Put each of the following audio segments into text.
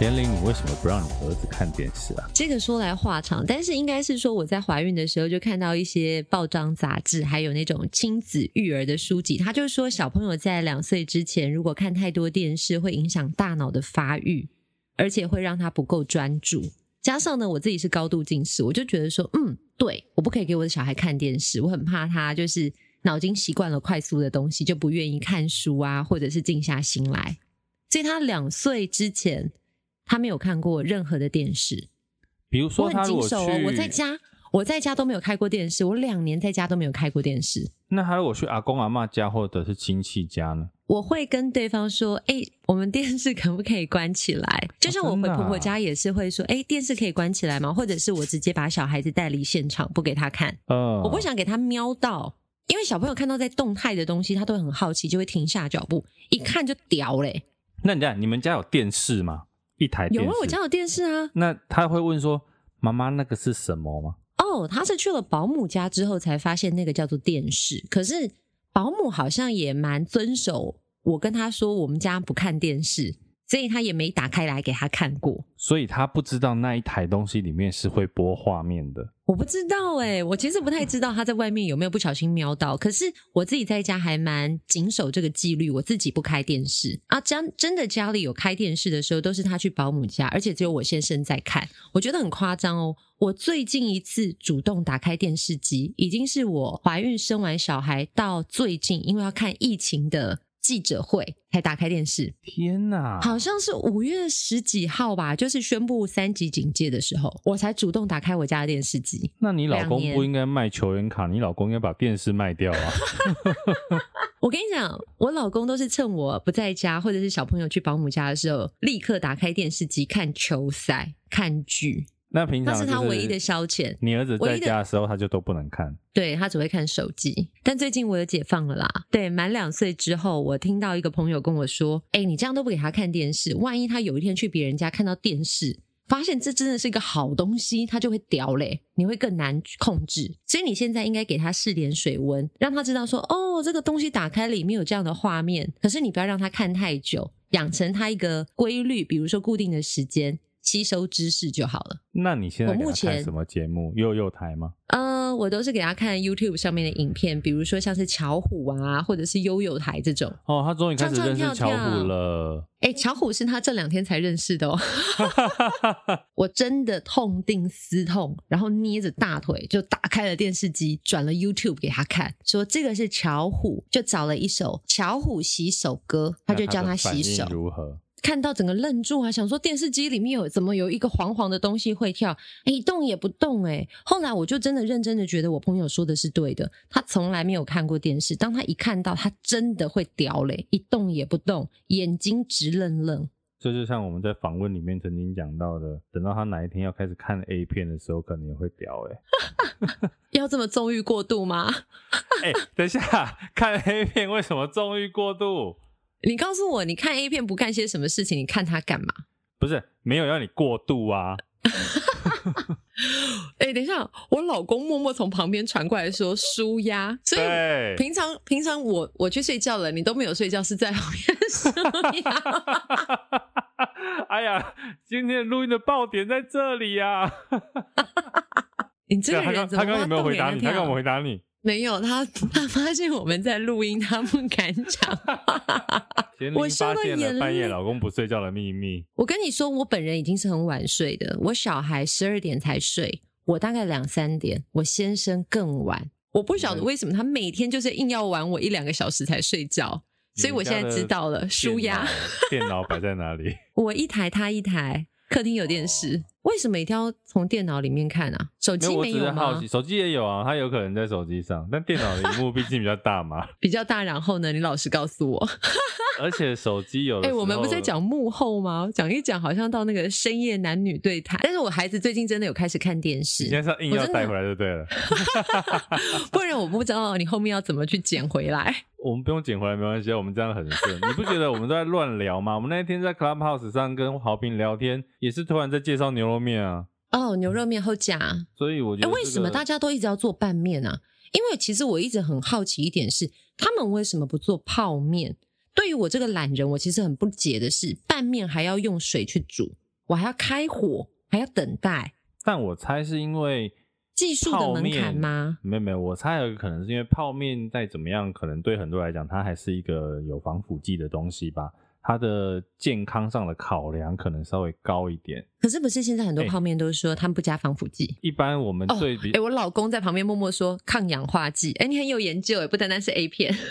连玲，你为什么不让你儿子看电视啊？这个说来话长，但是应该是说我在怀孕的时候就看到一些报章杂志，还有那种亲子育儿的书籍，他就说小朋友在两岁之前如果看太多电视，会影响大脑的发育，而且会让他不够专注。加上呢，我自己是高度近视，我就觉得说，嗯，对，我不可以给我的小孩看电视，我很怕他就是脑筋习惯了快速的东西，就不愿意看书啊，或者是静下心来。所以他两岁之前，他没有看过任何的电视。比如说他如果去，我很谨守哦，我在家，我在家都没有开过电视，我两年在家都没有开过电视。那他如果去阿公阿嬷家或者是亲戚家呢？我会跟对方说：“哎，我们电视可不可以关起来？”就像我回婆婆家也是会说：“哎，电视可以关起来吗？”或者是我直接把小孩子带离现场，不给他看。嗯，我不想给他瞄到，因为小朋友看到在动态的东西，他都会很好奇，就会停下脚步，一看就屌嘞。那你讲，你们家有电视吗？一台电视？有啊，我家有电视啊。那他会问说：“妈妈，那个是什么吗？”哦，他是去了保姆家之后才发现那个叫做电视，可是。保姆好像也蛮遵守，我跟他说我们家不看电视，所以他也没打开来给他看过，所以他不知道那一台东西里面是会播画面的。我不知道哎、欸，我其实不太知道他在外面有没有不小心瞄到，可是我自己在家还蛮谨守这个纪律，我自己不开电视啊。真真的家里有开电视的时候，都是他去保姆家，而且只有我先生在看，我觉得很夸张哦。我最近一次主动打开电视机，已经是我怀孕生完小孩到最近，因为要看疫情的记者会才打开电视。天哪，好像是五月十几号吧，就是宣布三级警戒的时候，我才主动打开我家的电视机。那你老公不应该卖球员卡，你老公应该把电视卖掉啊！我跟你讲，我老公都是趁我不在家，或者是小朋友去保姆家的时候，立刻打开电视机看球赛、看剧。那平常那是他唯一的消遣。你儿子在家的时候，他就都不能看。对，他只会看手机。但最近我有解放了啦。对，满两岁之后，我听到一个朋友跟我说：“哎，你这样都不给他看电视，万一他有一天去别人家看到电视，发现这真的是一个好东西，他就会屌嘞，你会更难控制。所以你现在应该给他试点水温，让他知道说：哦，这个东西打开里面有这样的画面。可是你不要让他看太久，养成他一个规律，比如说固定的时间。”吸收知识就好了。那你现在给他看什么节目？幼幼台吗？呃，我都是给他看 YouTube 上面的影片，比如说像是巧虎啊，或者是幼幼台这种。哦，他终于开始认识巧虎了。哎，巧虎是他这两天才认识的哦。我真的痛定思痛，然后捏着大腿就打开了电视机，转了 YouTube 给他看，说这个是巧虎，就找了一首巧虎洗手歌，他就教他洗手。如何？看到整个愣住，啊想说电视机里面有怎么有一个黄黄的东西会跳，哎，一动也不动哎。后来我就真的认真的觉得我朋友说的是对的，他从来没有看过电视，当他一看到，他真的会屌嘞，一动也不动，眼睛直愣愣。这就像我们在访问里面曾经讲到的，等到他哪一天要开始看 A 片的时候，可能也会屌哎。要这么纵欲过度吗？哎，等一下，看 A 片为什么纵欲过度？你告诉我，你看 A 片不干些什么事情？你看它干嘛？不是，没有要你过度啊！哎、欸，等一下，我老公默默从旁边传过来说舒压，所以平常平常我我去睡觉了，你都没有睡觉，是在旁边 舒压。哎呀，今天录音的爆点在这里呀、啊！你这个人怎么他刚刚有没有回答你？他刚刚回答你。没有，他他发现我们在录音，他不敢讲。我发现了半夜老公不睡觉的秘密。我跟你说，我本人已经是很晚睡的，我小孩十二点才睡，我大概两三点，我先生更晚。我不晓得为什么他每天就是硬要玩我一两个小时才睡觉，所以我现在知道了，舒压。电脑摆在哪里？我一台，他一台。客厅有电视，为什么一定要从电脑里面看啊？手机没有吗？好奇，手机也有啊，它有可能在手机上，但电脑的屏幕毕竟比较大嘛。比较大，然后呢？你老实告诉我。而且手机有哎、欸，我们不是在讲幕后吗？讲一讲，好像到那个深夜男女对谈。但是我孩子最近真的有开始看电视，你现在是硬要带回来就对了，不然我不知道你后面要怎么去捡回来。我们不用捡回来，没关系，我们这样很顺。你不觉得我们都在乱聊吗？我们那天在 Clubhouse 上跟豪平聊天，也是突然在介绍牛肉面啊。哦，牛肉面好假。所以我觉得、这个，为什么大家都一直要做拌面啊？因为其实我一直很好奇一点是，他们为什么不做泡面？对于我这个懒人，我其实很不解的是，拌面还要用水去煮，我还要开火，还要等待。但我猜是因为技术的门槛吗？没有没有，我猜有一个可能是因为泡面再怎么样，可能对很多人来讲，它还是一个有防腐剂的东西吧。它的健康上的考量可能稍微高一点。可是不是现在很多泡面都是说他们不加防腐剂？一般我们最比……哎、哦欸，我老公在旁边默默说抗氧化剂。哎、欸，你很有研究哎，不单单是 A 片。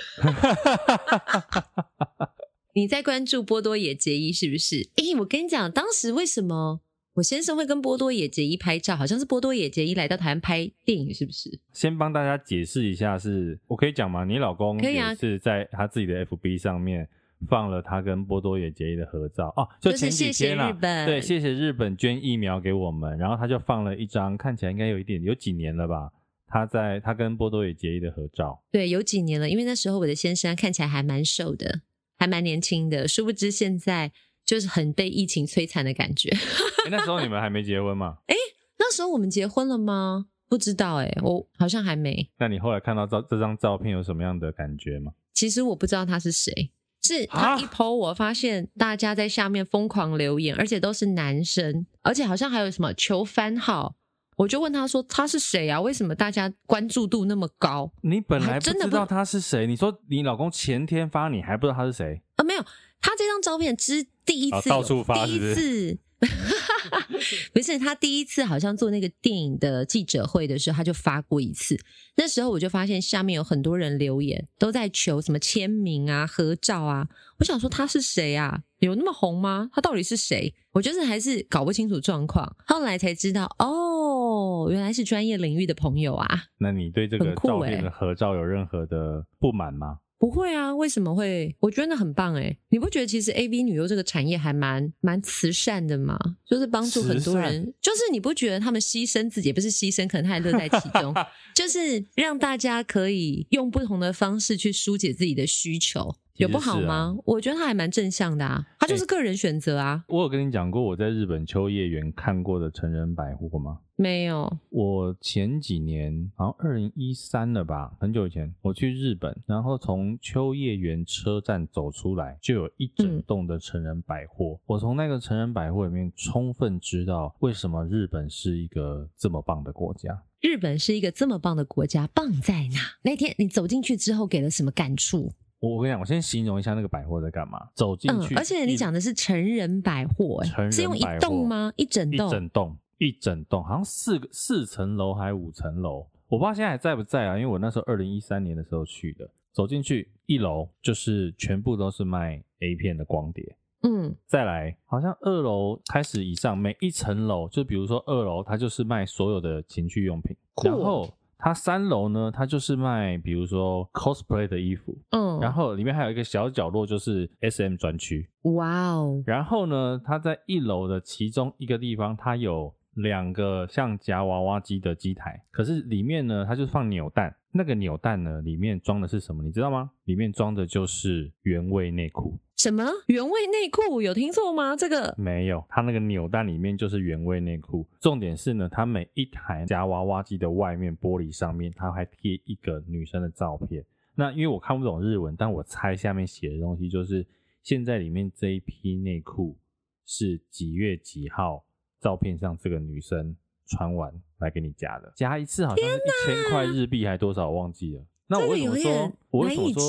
你在关注波多野结衣是不是？哎、欸，我跟你讲，当时为什么我先生会跟波多野结衣拍照？好像是波多野结衣来到台湾拍电影，是不是？先帮大家解释一下是，是我可以讲吗？你老公可以啊是在他自己的 FB 上面。放了他跟波多野结衣的合照哦，就前几天啦，对，谢谢日本捐疫苗给我们，然后他就放了一张看起来应该有一点有几年了吧，他在他跟波多野结衣的合照，对，有几年了，因为那时候我的先生看起来还蛮瘦的，还蛮年轻的，殊不知现在就是很被疫情摧残的感觉。欸，那时候你们还没结婚吗？哎，那时候我们结婚了吗？不知道哎，我好像还没。那你后来看到照这张照片有什么样的感觉吗？其实我不知道他是谁。是他一 po，我发现大家在下面疯狂留言，而且都是男生，而且好像还有什么求番号，我就问他说他是谁啊？为什么大家关注度那么高？你本来真的不知道他是谁，你说你老公前天发你还不知道他是谁啊？没有，他这张照片之第一次，到处发是不是？第一次。不是他第一次好像做那个电影的记者会的时候，他就发过一次。那时候我就发现下面有很多人留言，都在求什么签名啊、合照啊。我想说他是谁啊？有那么红吗？他到底是谁？我就是还是搞不清楚状况。后来才知道，哦，原来是专业领域的朋友啊。那你对这个照片的合照有任何的不满吗？不会啊，为什么会？我觉得那很棒诶。你不觉得其实 AV 女优这个产业还蛮蛮慈善的吗？就是帮助很多人，就是你不觉得他们牺牲自己，也不是牺牲，可能他还乐在其中，就是让大家可以用不同的方式去疏解自己的需求。有不好吗？啊、我觉得他还蛮正向的啊，他就是个人选择啊、欸。我有跟你讲过我在日本秋叶原看过的成人百货吗？没有。我前几年好像二零一三了吧，很久以前我去日本，然后从秋叶原车站走出来，就有一整栋的成人百货。嗯、我从那个成人百货里面充分知道为什么日本是一个这么棒的国家。日本是一个这么棒的国家，棒在哪？那天你走进去之后给了什么感触？我跟你讲，我先形容一下那个百货在干嘛。走进去，嗯，而且你讲的是成人百货，哎，是用一栋吗？一整栋，一整栋，一整栋，好像四个四层楼还是五层楼？我不知道现在还在不在啊？因为我那时候二零一三年的时候去的。走进去，一楼就是全部都是卖 A 片的光碟，嗯，再来，好像二楼开始以上，每一层楼，就比如说二楼，它就是卖所有的情趣用品，然后。它三楼呢，它就是卖，比如说 cosplay 的衣服，嗯，然后里面还有一个小角落，就是 SM 专区，哇哦。然后呢，它在一楼的其中一个地方，它有两个像夹娃娃机的机台，可是里面呢，它就是放扭蛋，那个扭蛋呢，里面装的是什么？你知道吗？里面装的就是原味内裤。什么原味内裤？有听错吗？这个没有，它那个扭蛋里面就是原味内裤。重点是呢，它每一台夹娃娃机的外面玻璃上面，它还贴一个女生的照片。那因为我看不懂日文，但我猜下面写的东西就是现在里面这一批内裤是几月几号，照片上这个女生穿完来给你夹的，夹一次好像是一千块日币还多少，我忘记了。那我为什么说？我为什么说？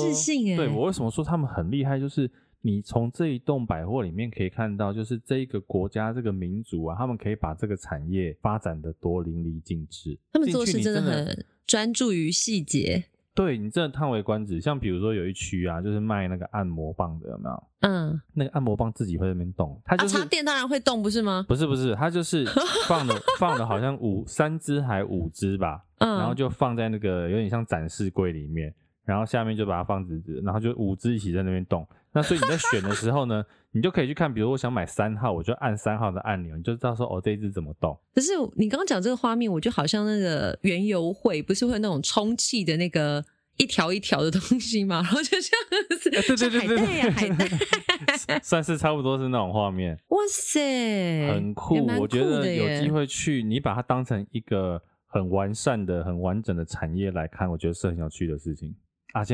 对，我为什么说他们很厉害？就是。你从这一栋百货里面可以看到，就是这一个国家、这个民族啊，他们可以把这个产业发展的多淋漓尽致。他们做事真的很专注于细节。对，你真的叹为观止。像比如说有一区啊，就是卖那个按摩棒的，有没有？嗯，那个按摩棒自己会在那边动，它就是、啊、插电当然会动，不是吗？不是不是，它就是 放的放的好像五三只还五只吧，嗯，然后就放在那个有点像展示柜里面，然后下面就把它放直直，然后就五只一起在那边动。那所以你在选的时候呢，你就可以去看，比如我想买三号，我就按三号的按钮，你就知道说哦，这一只怎么动。可是你刚刚讲这个画面，我就好像那个原油会不是会有那种充气的那个一条一条的东西嘛？然后就像对对对对对，海带呀海带，算是差不多是那种画面。哇塞，很酷，酷我觉得有机会去，你把它当成一个很完善的、很完整的产业来看，我觉得是很有趣的事情。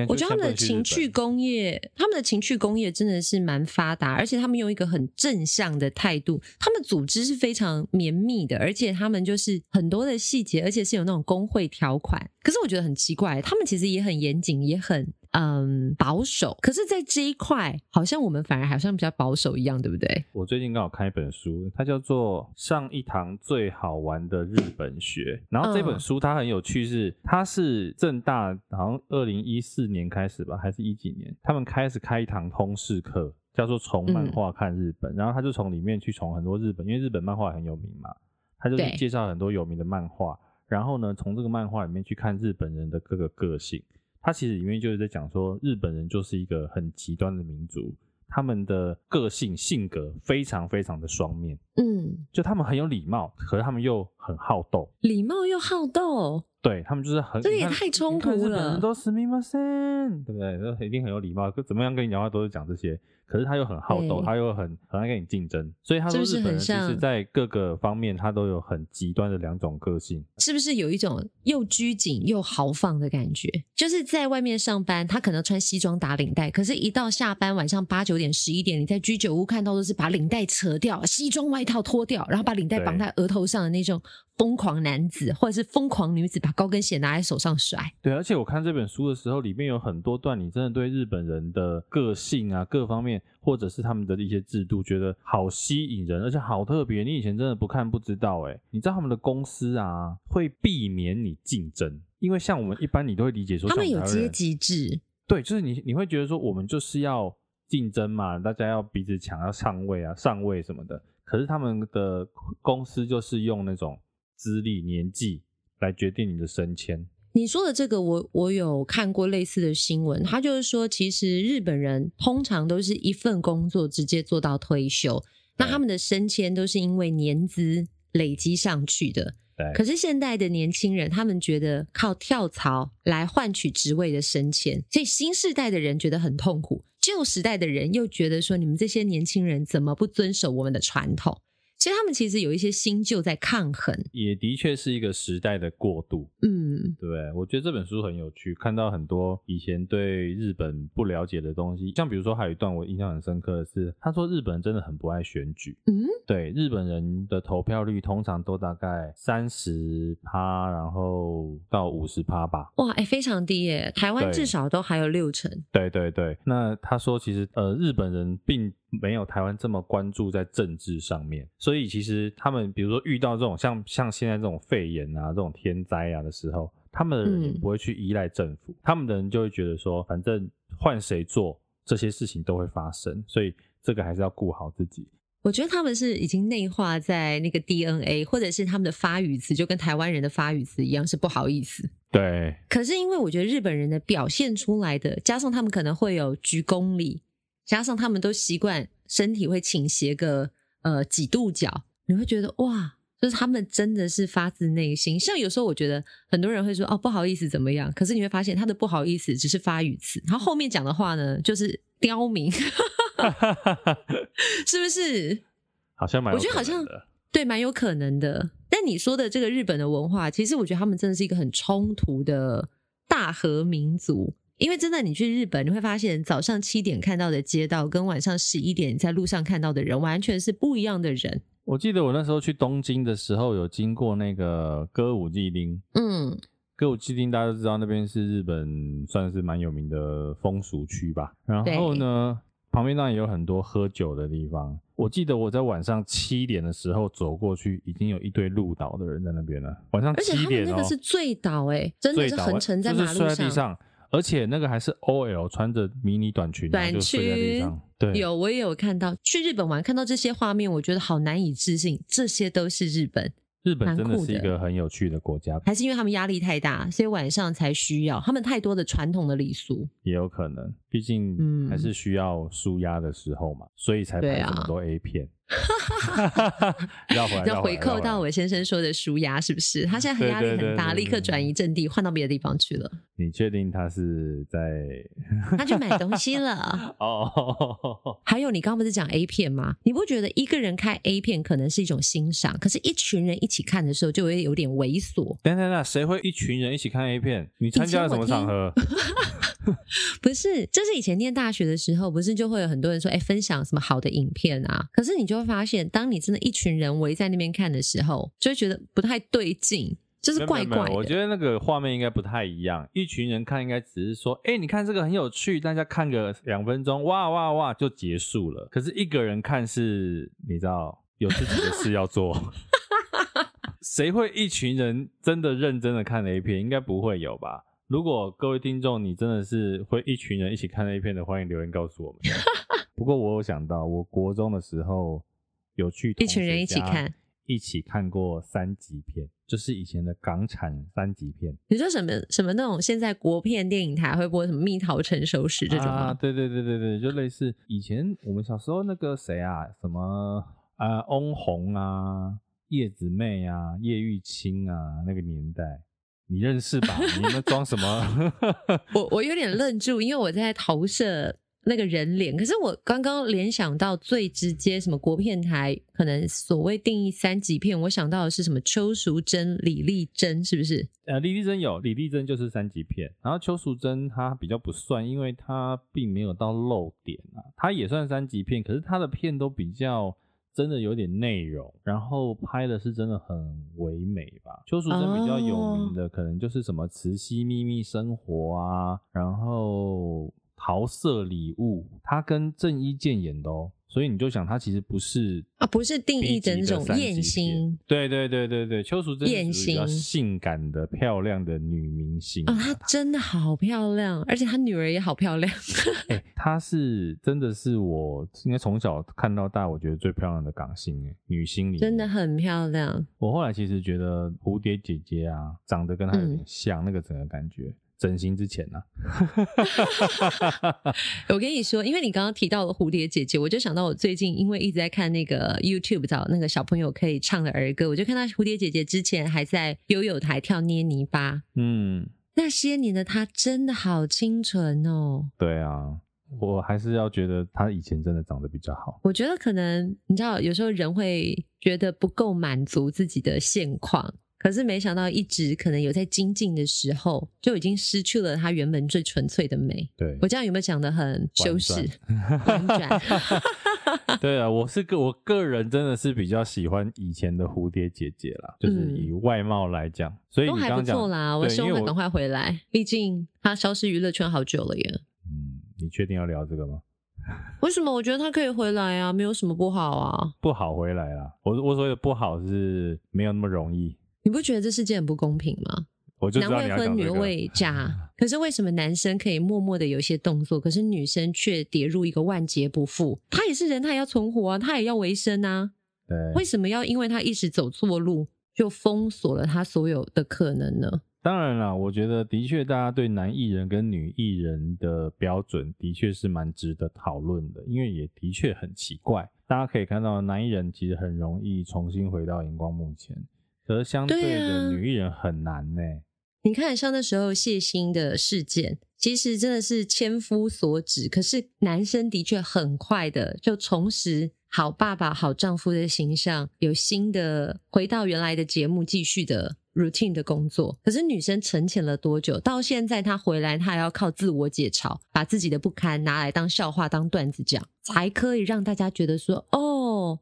我觉得他们的情趣工业，他们的情趣工业真的是蛮发达，而且他们用一个很正向的态度，他们组织是非常绵密的，而且他们就是很多的细节，而且是有那种工会条款。可是我觉得很奇怪，他们其实也很严谨，也很。嗯，保守。可是，在这一块，好像我们反而好像比较保守一样，对不对？我最近刚好看一本书，它叫做《上一堂最好玩的日本学》。然后这本书它很有趣是，是它是正大好像二零一四年开始吧，还是一几年？他们开始开一堂通识课，叫做“从漫画看日本”。嗯、然后他就从里面去从很多日本，因为日本漫画很有名嘛，他就介绍很多有名的漫画。然后呢，从这个漫画里面去看日本人的各个个性。他其实里面就是在讲说，日本人就是一个很极端的民族，他们的个性性格非常非常的双面。嗯，就他们很有礼貌，可是他们又很好斗。礼貌又好斗，对，他们就是很，这也太冲突了。日本人都すみません，对不对？都一定很有礼貌，怎么样跟你讲话都是讲这些。 可是他又很好斗，他又很很爱跟你竞争，所以他说日本人其实在各个方面他都有很极端的两种个性，是不是有一种又拘谨又豪放的感觉？就是在外面上班，他可能穿西装打领带，可是，一到下班晚上八九点、十一点，你在居酒屋看到的是把领带扯掉，西装外套脱掉，然后把领带绑在额头上的那种疯狂男子，或者是疯狂女子，把高跟鞋拿在手上甩。对，而且我看这本书的时候，里面有很多段，你真的对日本人的个性啊，各方面。或者是他们的一些制度，觉得好吸引人，而且好特别。你以前真的不看不知道，诶，你知道他们的公司啊，会避免你竞争，因为像我们一般，你都会理解说他们有阶级制。对，就是你你会觉得说，我们就是要竞争嘛，大家要彼此抢，要上位啊，上位什么的。可是他们的公司就是用那种资历、年纪来决定你的升迁。你说的这个我，我我有看过类似的新闻。他就是说，其实日本人通常都是一份工作直接做到退休，那他们的升迁都是因为年资累积上去的。对。可是现代的年轻人，他们觉得靠跳槽来换取职位的升迁，所以新世代的人觉得很痛苦，旧时代的人又觉得说，你们这些年轻人怎么不遵守我们的传统？其实他们其实有一些新旧在抗衡，也的确是一个时代的过渡。嗯，对，我觉得这本书很有趣，看到很多以前对日本不了解的东西。像比如说，还有一段我印象很深刻的是，他说日本人真的很不爱选举。嗯，对，日本人的投票率通常都大概三十趴，然后到五十趴吧。哇，哎，非常低耶！台湾至少都还有六成。对对对，那他说其实呃，日本人并没有台湾这么关注在政治上面，所以其实他们比如说遇到这种像像现在这种肺炎啊、这种天灾啊的时候，他们的人也不会去依赖政府，嗯、他们的人就会觉得说，反正换谁做这些事情都会发生，所以这个还是要顾好自己。我觉得他们是已经内化在那个 DNA，或者是他们的发语词就跟台湾人的发语词一样，是不好意思。对。可是因为我觉得日本人的表现出来的，加上他们可能会有鞠躬礼。加上他们都习惯身体会倾斜个呃几度角，你会觉得哇，就是他们真的是发自内心。像有时候我觉得很多人会说哦不好意思怎么样，可是你会发现他的不好意思只是发语词，然后后面讲的话呢就是刁民，是不是？好像蛮，我觉得好像对蛮有可能的。但你说的这个日本的文化，其实我觉得他们真的是一个很冲突的大和民族。因为真的，你去日本，你会发现早上七点看到的街道，跟晚上十一点在路上看到的人，完全是不一样的人。我记得我那时候去东京的时候，有经过那个歌舞伎町。嗯，歌舞伎町大家都知道，那边是日本算是蛮有名的风俗区吧。然后呢，旁边当然也有很多喝酒的地方。我记得我在晚上七点的时候走过去，已经有一堆路倒的人在那边了。晚上七点，那个是醉倒，哎，真的是横沉在马路上。就是睡在地上。而且那个还是 OL 穿着迷你短裙，短裙。对，有我也有看到。去日本玩看到这些画面，我觉得好难以置信，这些都是日本。日本真的是一个很有趣的国家，还是因为他们压力太大，所以晚上才需要他们太多的传统的礼俗，也有可能。毕竟，嗯，还是需要舒压的时候嘛，所以才拍这么多 A 片。要回来，要回扣到我先生说的舒压，是不是？他现在很压力很大，立刻转移阵地，换到别的地方去了。你确定他是在？他去买东西了。哦。还有，你刚刚不是讲 A 片吗？你不觉得一个人看 A 片可能是一种欣赏，可是一群人一起看的时候就会有点猥琐。等等等，谁会一群人一起看 A 片？你参加了什么场合？不是，就是以前念大学的时候，不是就会有很多人说，哎，分享什么好的影片啊？可是你就会发现，当你真的一群人围在那边看的时候，就会觉得不太对劲，就是怪怪的。我觉得那个画面应该不太一样。一群人看应该只是说，哎，你看这个很有趣，大家看个两分钟，哇哇哇就结束了。可是一个人看是，你知道，有自己的事要做。谁会一群人真的认真的看 A 片？应该不会有吧？如果各位听众，你真的是会一群人一起看 A 片的，欢迎留言告诉我们。不过我有想到，我国中的时候有去一群人一起看，一起看过三级片，就是以前的港产三级片。你说什么什么那种？现在国片电影台会播什么《蜜桃成熟时》这种吗？啊，对对对对对，就类似以前我们小时候那个谁啊，什么啊，翁虹啊。叶子妹啊，叶玉卿啊，那个年代你认识吧？你们装什么？我我有点愣住，因为我在投射那个人脸。可是我刚刚联想到最直接，什么国片台可能所谓定义三级片，我想到的是什么邱淑贞、李丽珍，是不是？呃，李丽珍有，李丽珍就是三级片。然后邱淑贞她比较不算，因为她并没有到露点啊，她也算三级片，可是她的片都比较。真的有点内容，然后拍的是真的很唯美吧。邱淑贞比较有名的可能就是什么《慈禧秘密生活》啊，然后《桃色礼物》，她跟郑伊健演的哦。所以你就想，她其实不是啊，不是定义的那种艳星。对对对对对，邱淑贞艳星性感的、漂亮的女明星哦，她真的好漂亮，而且她女儿也好漂亮。哎、欸，她是真的是我应该从小看到大，我觉得最漂亮的港星哎，女星里真的很漂亮。我后来其实觉得蝴蝶姐姐啊，长得跟她有点像，嗯、那个整个感觉。整形之前呢、啊，我跟你说，因为你刚刚提到了蝴蝶姐姐，我就想到我最近因为一直在看那个 YouTube 找那个小朋友可以唱的儿歌，我就看到蝴蝶姐姐之前还在悠悠台跳捏泥巴，嗯，那些年的她真的好清纯哦。对啊，我还是要觉得她以前真的长得比较好。我觉得可能你知道，有时候人会觉得不够满足自己的现况。可是没想到，一直可能有在精进的时候，就已经失去了它原本最纯粹的美。对，我这样有没有讲的很修饰？对啊，我是个我个人真的是比较喜欢以前的蝴蝶姐姐啦，就是以外貌来讲，嗯、所以都还不错啦。我希望她赶快回来，毕竟她消失娱乐圈好久了耶。嗯，你确定要聊这个吗？为什么？我觉得她可以回来啊，没有什么不好啊。不好回来啊，我我所谓的不好是没有那么容易。你不觉得这世界很不公平吗？我就知道男未婚，女未嫁，可是为什么男生可以默默的有一些动作，可是女生却跌入一个万劫不复？他也是人，他也要存活啊，他也要维生啊。对，为什么要因为他一时走错路，就封锁了他所有的可能呢？当然啦，我觉得的确，大家对男艺人跟女艺人的标准的确是蛮值得讨论的，因为也的确很奇怪。大家可以看到，男艺人其实很容易重新回到荧光幕前。可是相对的女艺人很难呢、欸啊。你看，像那时候谢忻的事件，其实真的是千夫所指。可是男生的确很快的就重拾好爸爸、好丈夫的形象，有新的回到原来的节目继续的。routine 的工作，可是女生沉潜了多久？到现在她回来，她还要靠自我解嘲，把自己的不堪拿来当笑话、当段子讲，才可以让大家觉得说：哦，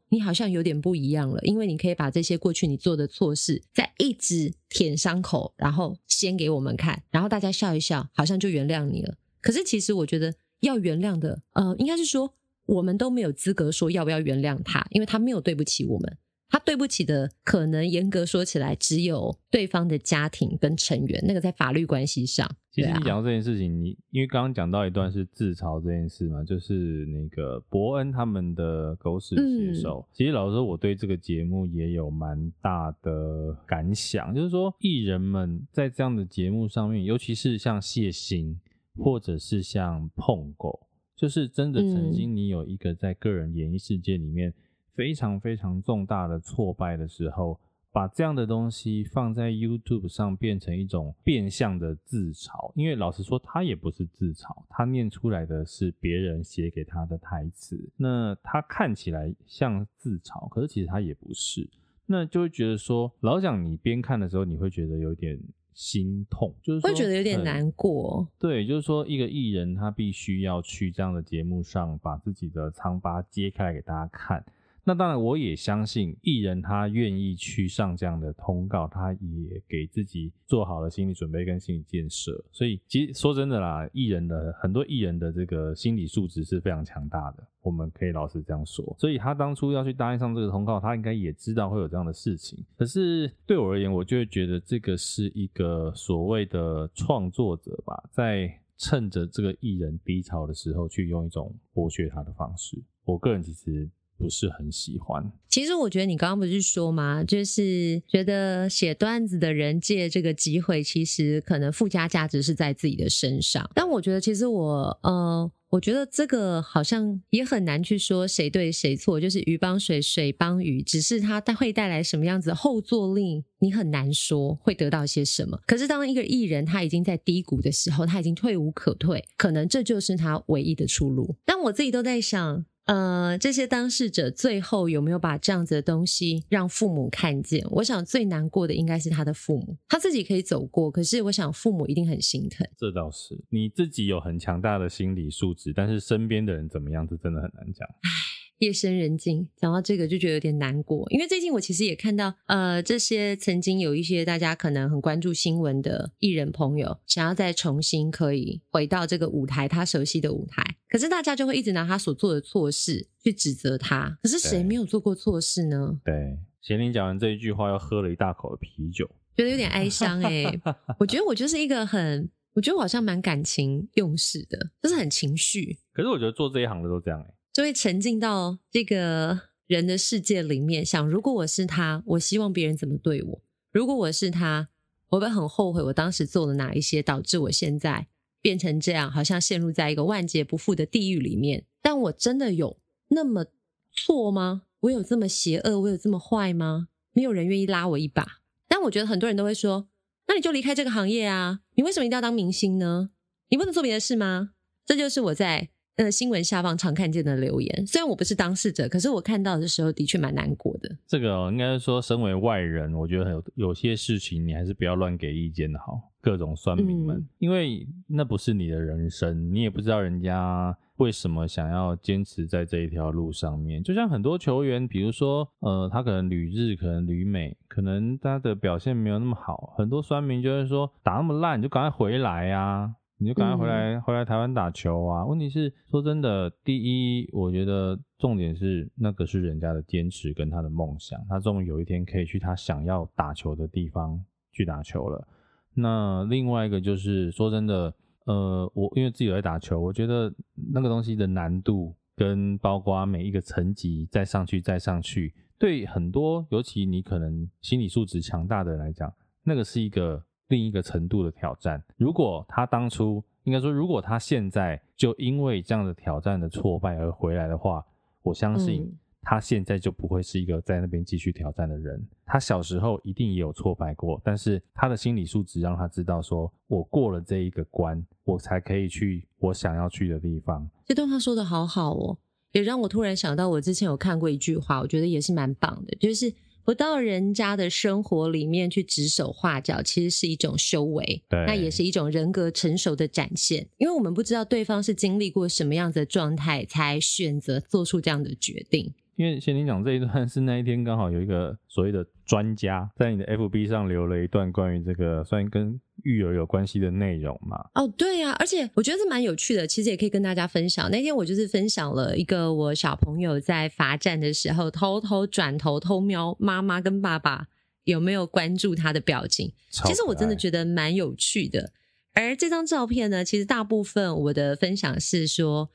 你好像有点不一样了。因为你可以把这些过去你做的错事，再一直舔伤口，然后先给我们看，然后大家笑一笑，好像就原谅你了。可是其实我觉得要原谅的，呃，应该是说我们都没有资格说要不要原谅他，因为他没有对不起我们。他对不起的，可能严格说起来，只有对方的家庭跟成员。那个在法律关系上，其实你讲到这件事情，你因为刚刚讲到一段是自嘲这件事嘛，就是那个伯恩他们的狗屎写手。其实老实说，我对这个节目也有蛮大的感想，就是说艺人们在这样的节目上面，尤其是像谢忻，或者是像碰狗，就是真的曾经你有一个在个人演艺世界里面。非常非常重大的挫败的时候，把这样的东西放在 YouTube 上，变成一种变相的自嘲。因为老实说，他也不是自嘲，他念出来的是别人写给他的台词。那他看起来像自嘲，可是其实他也不是。那就会觉得说，老蒋，你边看的时候，你会觉得有点心痛，就是会觉得有点难过。对，就是说一个艺人他必须要去这样的节目上，把自己的疮疤揭开来给大家看。那当然，我也相信艺人他愿意去上这样的通告，他也给自己做好了心理准备跟心理建设。所以，其实说真的啦，艺人的很多艺人的这个心理素质是非常强大的，我们可以老实这样说。所以他当初要去答应上这个通告，他应该也知道会有这样的事情。可是对我而言，我就会觉得这个是一个所谓的创作者吧，在趁着这个艺人低潮的时候，去用一种剥削他的方式。我个人其实。不是很喜欢。其实我觉得你刚刚不是说吗？就是觉得写段子的人借这个机会，其实可能附加价值是在自己的身上。但我觉得，其实我呃，我觉得这个好像也很难去说谁对谁错。就是鱼帮水，水帮鱼，只是它会带来什么样子的后坐力，你很难说会得到些什么。可是当一个艺人他已经在低谷的时候，他已经退无可退，可能这就是他唯一的出路。但我自己都在想。呃，这些当事者最后有没有把这样子的东西让父母看见？我想最难过的应该是他的父母，他自己可以走过，可是我想父母一定很心疼。这倒是，你自己有很强大的心理素质，但是身边的人怎么样，这真的很难讲。夜深人静，讲到这个就觉得有点难过，因为最近我其实也看到，呃，这些曾经有一些大家可能很关注新闻的艺人朋友，想要再重新可以回到这个舞台，他熟悉的舞台，可是大家就会一直拿他所做的错事去指责他，可是谁没有做过错事呢？对，贤玲讲完这一句话，又喝了一大口的啤酒，觉得有点哀伤哎、欸。我觉得我就是一个很，我觉得我好像蛮感情用事的，就是很情绪。可是我觉得做这一行的都这样哎、欸。就会沉浸到这个人的世界里面，想如果我是他，我希望别人怎么对我？如果我是他，我会不会很后悔我当时做了哪一些，导致我现在变成这样，好像陷入在一个万劫不复的地狱里面。但我真的有那么错吗？我有这么邪恶？我有这么坏吗？没有人愿意拉我一把。但我觉得很多人都会说：“那你就离开这个行业啊！你为什么一定要当明星呢？你不能做别的事吗？”这就是我在。呃，新闻下方常看见的留言，虽然我不是当事者，可是我看到的时候的确蛮难过的。这个哦，应该是说，身为外人，我觉得有有些事情你还是不要乱给意见的好。各种酸民们，嗯，因为那不是你的人生，你也不知道人家为什么想要坚持在这一条路上面。就像很多球员，比如说，呃，他可能旅日，可能旅美，可能他的表现没有那么好，很多酸民就会说，打那么烂，你就赶快回来呀。你就赶快回来，嗯、回来台湾打球啊！问题是，说真的，第一，我觉得重点是那个是人家的坚持跟他的梦想，他终于有一天可以去他想要打球的地方去打球了。那另外一个就是说真的，呃，我因为自己有在打球，我觉得那个东西的难度跟包括每一个层级再上去再上去，对很多尤其你可能心理素质强大的人来讲，那个是一个。另一个程度的挑战。如果他当初应该说，如果他现在就因为这样的挑战的挫败而回来的话，我相信他现在就不会是一个在那边继续挑战的人。他小时候一定也有挫败过，但是他的心理素质让他知道，说我过了这一个关，我才可以去我想要去的地方。这段话说的好好哦，也让我突然想到，我之前有看过一句话，我觉得也是蛮棒的，就是。不到人家的生活里面去指手画脚，其实是一种修为，那也是一种人格成熟的展现。因为我们不知道对方是经历过什么样子的状态，才选择做出这样的决定。因为先听讲这一段是那一天刚好有一个所谓的专家在你的 FB 上留了一段关于这个算跟育儿有关系的内容嘛？哦，对呀、啊，而且我觉得是蛮有趣的，其实也可以跟大家分享。那天我就是分享了一个我小朋友在罚站的时候偷偷转头偷瞄妈妈跟爸爸有没有关注他的表情，其实我真的觉得蛮有趣的。而这张照片呢，其实大部分我的分享是说，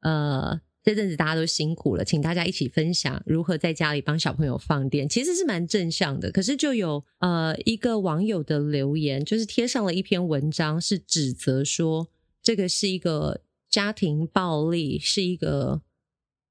呃。这阵子大家都辛苦了，请大家一起分享如何在家里帮小朋友放电，其实是蛮正向的。可是就有呃一个网友的留言，就是贴上了一篇文章，是指责说这个是一个家庭暴力，是一个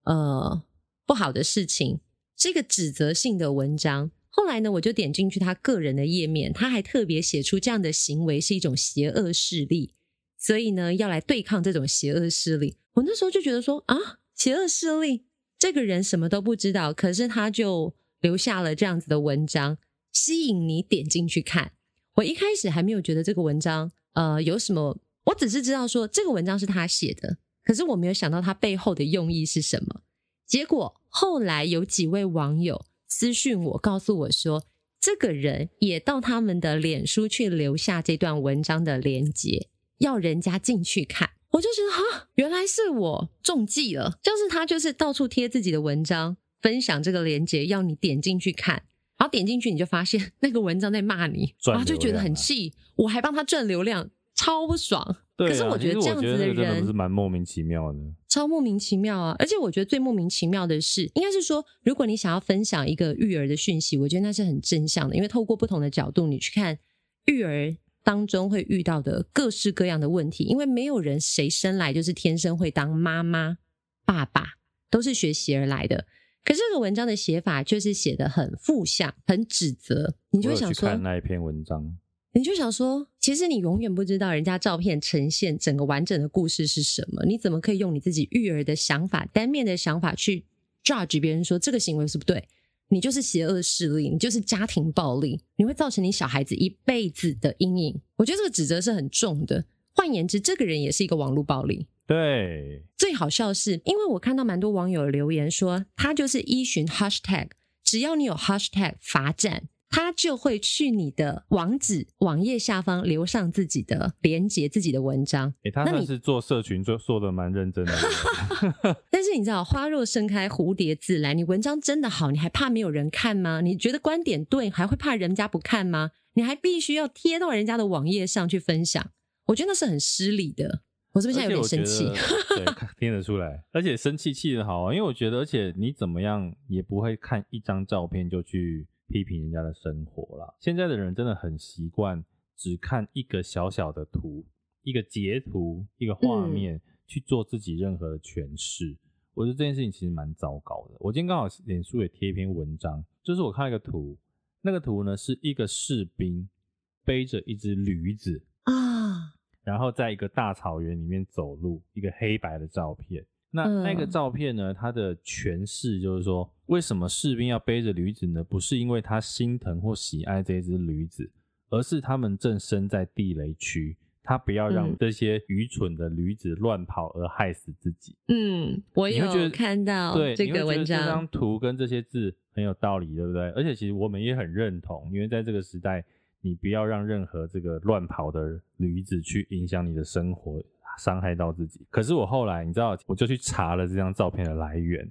呃不好的事情，是一个指责性的文章。后来呢，我就点进去他个人的页面，他还特别写出这样的行为是一种邪恶势力，所以呢要来对抗这种邪恶势力。我那时候就觉得说啊。邪恶势力，这个人什么都不知道，可是他就留下了这样子的文章，吸引你点进去看。我一开始还没有觉得这个文章呃有什么，我只是知道说这个文章是他写的，可是我没有想到他背后的用意是什么。结果后来有几位网友私讯我，告诉我说，这个人也到他们的脸书去留下这段文章的连接，要人家进去看。我就觉得哈，原来是我中计了，就是他就是到处贴自己的文章，分享这个链接，要你点进去看，然后点进去你就发现那个文章在骂你，啊、然后就觉得很气，我还帮他赚流量，超不爽。对啊、可是我觉得这样子的人是蛮莫名其妙的，超莫名其妙啊！而且我觉得最莫名其妙的是，应该是说，如果你想要分享一个育儿的讯息，我觉得那是很正向的，因为透过不同的角度，你去看育儿。当中会遇到的各式各样的问题，因为没有人谁生来就是天生会当妈妈、爸爸，都是学习而来的。可是这个文章的写法就是写的很负向、很指责，你就想说，看那一篇文章，你就想说，其实你永远不知道人家照片呈现整个完整的故事是什么，你怎么可以用你自己育儿的想法、单面的想法去 judge 别人说这个行为是不对？你就是邪恶势力，你就是家庭暴力，你会造成你小孩子一辈子的阴影。我觉得这个指责是很重的。换言之，这个人也是一个网络暴力。对，最好笑是因为我看到蛮多网友留言说，他就是依循 hashtag，只要你有 hashtag 罚站。他就会去你的网址网页下方留上自己的连接，自己的文章。哎、欸，他算是做社群做做的蛮认真的。但是你知道，花若盛开，蝴蝶自来。你文章真的好，你还怕没有人看吗？你觉得观点对，还会怕人家不看吗？你还必须要贴到人家的网页上去分享。我觉得那是很失礼的。我是不是现在有点生气？对，听得出来。而且生气气的好啊，因为我觉得，而且你怎么样也不会看一张照片就去。批评人家的生活啦，现在的人真的很习惯只看一个小小的图、一个截图、一个画面、嗯、去做自己任何的诠释。我觉得这件事情其实蛮糟糕的。我今天刚好脸书也贴一篇文章，就是我看一个图，那个图呢是一个士兵背着一只驴子啊，然后在一个大草原里面走路，一个黑白的照片。那那个照片呢？它的诠释就是说，为什么士兵要背着驴子呢？不是因为他心疼或喜爱这只驴子，而是他们正身在地雷区，他不要让这些愚蠢的驴子乱跑而害死自己。嗯，我有看到这个文章，这张图跟这些字很有道理，对不对？而且其实我们也很认同，因为在这个时代，你不要让任何这个乱跑的驴子去影响你的生活。伤害到自己，可是我后来你知道，我就去查了这张照片的来源，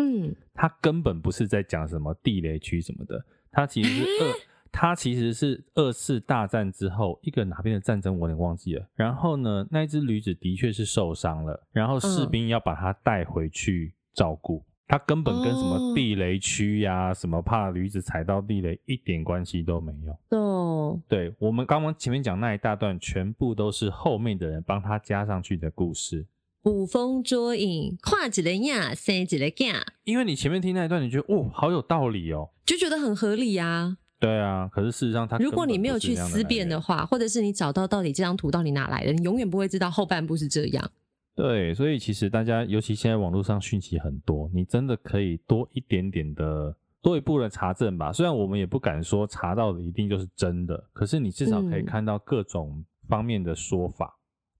嗯，他根本不是在讲什么地雷区什么的，他其实是 二，他其实是二次大战之后一个哪边的战争，我有点忘记了。然后呢，那一只驴子的确是受伤了，然后士兵要把它带回去照顾。他根本跟什么地雷区呀、啊，什么怕驴子踩到地雷一点关系都没有。哦，对，我们刚刚前面讲那一大段，全部都是后面的人帮他加上去的故事。捕风捉影，跨几个呀，生几个呀。因为你前面听那一段，你觉得哦，好有道理哦，就觉得很合理呀、啊。对啊，可是事实上他，如果你没有去思辨的话，或者是你找到到底这张图到底哪来的，你永远不会知道后半部是这样。对，所以其实大家，尤其现在网络上讯息很多，你真的可以多一点点的多一步的查证吧。虽然我们也不敢说查到的一定就是真的，可是你至少可以看到各种方面的说法，嗯、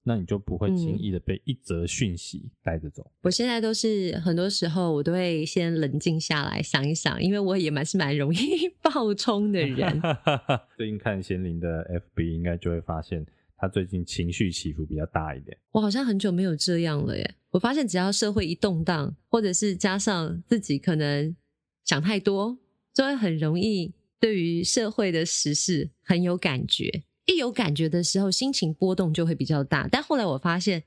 那你就不会轻易的被一则讯息带着走。我现在都是很多时候我都会先冷静下来想一想，因为我也蛮是蛮容易 爆冲的人。最近看贤玲的 FB，应该就会发现。他最近情绪起伏比较大一点，我好像很久没有这样了耶。我发现只要社会一动荡，或者是加上自己可能想太多，就会很容易对于社会的时事很有感觉。一有感觉的时候，心情波动就会比较大。但后来我发现，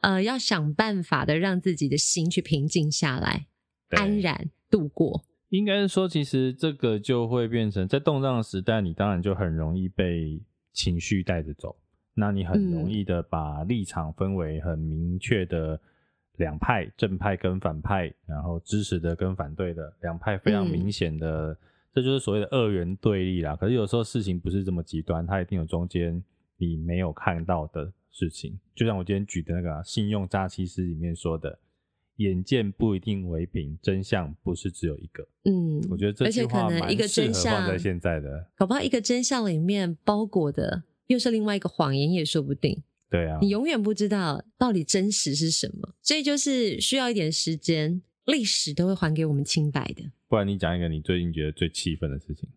呃，要想办法的让自己的心去平静下来，安然度过。应该是说，其实这个就会变成在动荡的时代，你当然就很容易被情绪带着走。那你很容易的把立场分为很明确的两派，正派跟反派，然后支持的跟反对的两派，非常明显的，这就是所谓的二元对立啦。可是有时候事情不是这么极端，它一定有中间你没有看到的事情。就像我今天举的那个信用诈欺师里面说的，眼见不一定为凭，真相不是只有一个。嗯，我觉得这句话蛮一个真相放在现在的，搞不好一个真相里面包裹的又是另外一个谎言也说不定。对啊，你永远不知道到底真实是什么，所以就是需要一点时间，历史都会还给我们清白的。不然你讲一个你最近觉得最气愤的事情？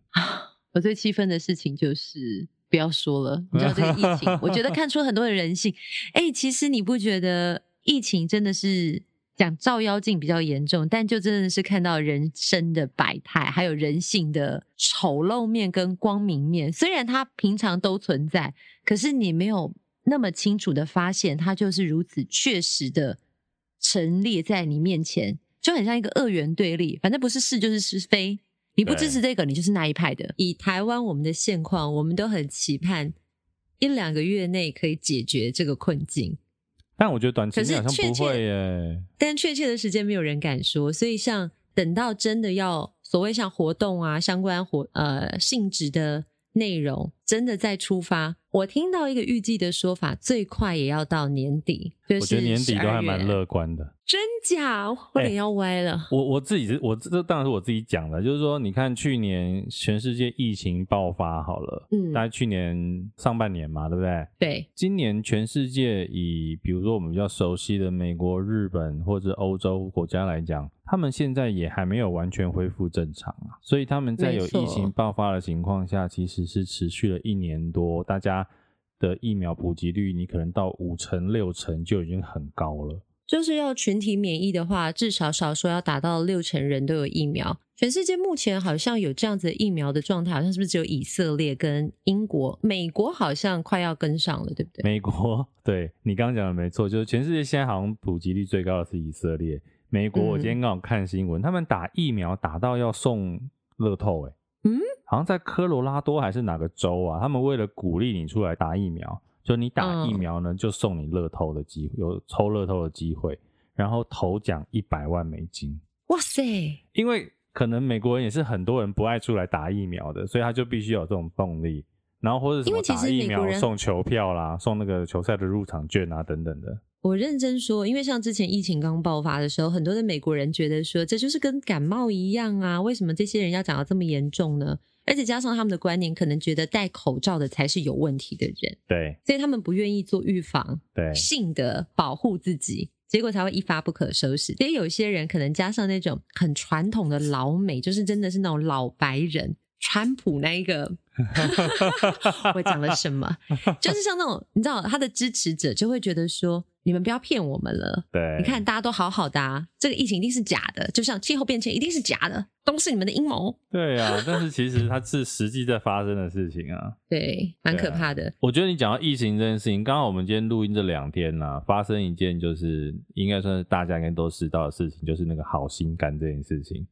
我最气愤的事情就是不要说了，你知道这个疫情，我觉得看出很多的人性。哎，其实你不觉得疫情真的是讲照妖镜比较严重，但就真的是看到人生的百态，还有人性的丑陋面跟光明面。虽然它平常都存在，可是你没有。那么清楚的发现，它就是如此确实的陈列在你面前，就很像一个二元对立，反正不是是就是是非，你不支持这个，你就是那一派的。以台湾我们的现况，我们都很期盼一两个月内可以解决这个困境，但我觉得短期内好像不会耶。但确切的时间没有人敢说，所以像等到真的要所谓像活动啊相关活呃性质的内容真的在出发。我听到一个预计的说法，最快也要到年底。就是、我觉得年底都还蛮乐观的。真假？我脸要歪了。欸、我我自己，我这当然是我自己讲的，就是说，你看去年全世界疫情爆发好了，嗯，大概去年上半年嘛，对不对？对。今年全世界以比如说我们比较熟悉的美国、日本或者欧洲国家来讲，他们现在也还没有完全恢复正常啊，所以他们在有疫情爆发的情况下，其实是持续了一年多，大家。的疫苗普及率，你可能到五成六成就已经很高了。就是要群体免疫的话，至少少说要达到六成人都有疫苗。全世界目前好像有这样子的疫苗的状态，好像是不是只有以色列跟英国？美国好像快要跟上了，对不对？美国，对，你刚刚讲的没错，就是全世界现在好像普及率最高的是以色列。美国，我今天刚好看新闻，嗯，他们打疫苗打到要送乐透，欸，嗯。好像在科罗拉多还是哪个州啊？他们为了鼓励你出来打疫苗，就你打疫苗呢，就送你乐透的机会，有抽乐透的机会，然后头奖一百万美金。哇塞！因为可能美国人也是很多人不爱出来打疫苗的，所以他就必须有这种动力，然后或者什么打疫苗送球票啦，送那个球赛的入场券啊等等的。我认真说，因为像之前疫情刚爆发的时候，很多的美国人觉得说，这就是跟感冒一样啊，为什么这些人要讲到这么严重呢？而且加上他们的观念，可能觉得戴口罩的才是有问题的人，对，所以他们不愿意做预防，对，性的保护自己，结果才会一发不可收拾。所以有些人可能加上那种很传统的老美，就是真的是那种老白人，川普那一个，我讲了什么？就是像那种你知道，他的支持者就会觉得说。你们不要骗我们了。对，你看大家都好好的啊，这个疫情一定是假的，就像气候变迁一定是假的，都是你们的阴谋。对啊，但是其实它是实际在发生的事情啊。对，蛮可怕的。我觉得你讲到疫情这件事情，刚好我们今天录音这两天呢、啊，发生一件就是应该算是大家应该都知道的事情，就是那个好心肝这件事情。